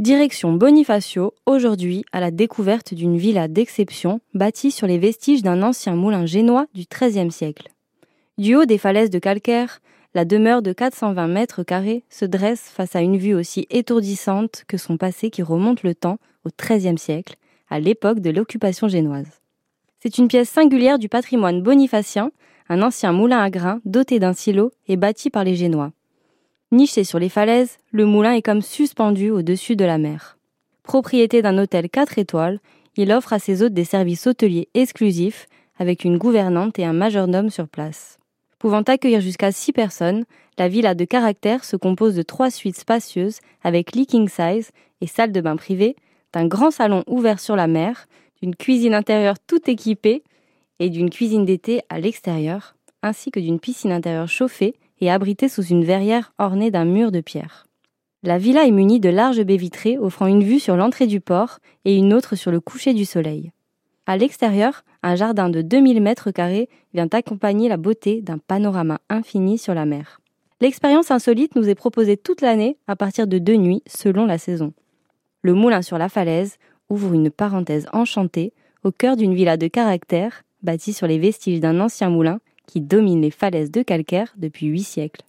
Direction Bonifacio, aujourd'hui à la découverte d'une villa d'exception bâtie sur les vestiges d'un ancien moulin génois du XIIIe siècle. Du haut des falaises de calcaire, la demeure de 420 mètres carrés se dresse face à une vue aussi étourdissante que son passé qui remonte le temps au XIIIe siècle, à l'époque de l'occupation génoise. C'est une pièce singulière du patrimoine bonifacien, un ancien moulin à grains doté d'un silo et bâti par les Génois. Niché sur les falaises, le moulin est comme suspendu au-dessus de la mer. Propriété d'un hôtel 4 étoiles, il offre à ses hôtes des services hôteliers exclusifs avec une gouvernante et un majordome sur place. Pouvant accueillir jusqu'à 6 personnes, la villa de caractère se compose de trois suites spacieuses avec lit size et salle de bain privée, d'un grand salon ouvert sur la mer, d'une cuisine intérieure tout équipée et d'une cuisine d'été à l'extérieur, ainsi que d'une piscine intérieure chauffée et abritée sous une verrière ornée d'un mur de pierre. La villa est munie de larges baies vitrées offrant une vue sur l'entrée du port et une autre sur le coucher du soleil. À l'extérieur, un jardin de 2000 mètres carrés vient accompagner la beauté d'un panorama infini sur la mer. L'expérience insolite nous est proposée toute l'année à partir de deux nuits selon la saison. Le moulin sur la falaise ouvre une parenthèse enchantée au cœur d'une villa de caractère bâtie sur les vestiges d'un ancien moulin qui domine les falaises de calcaire depuis huit siècles.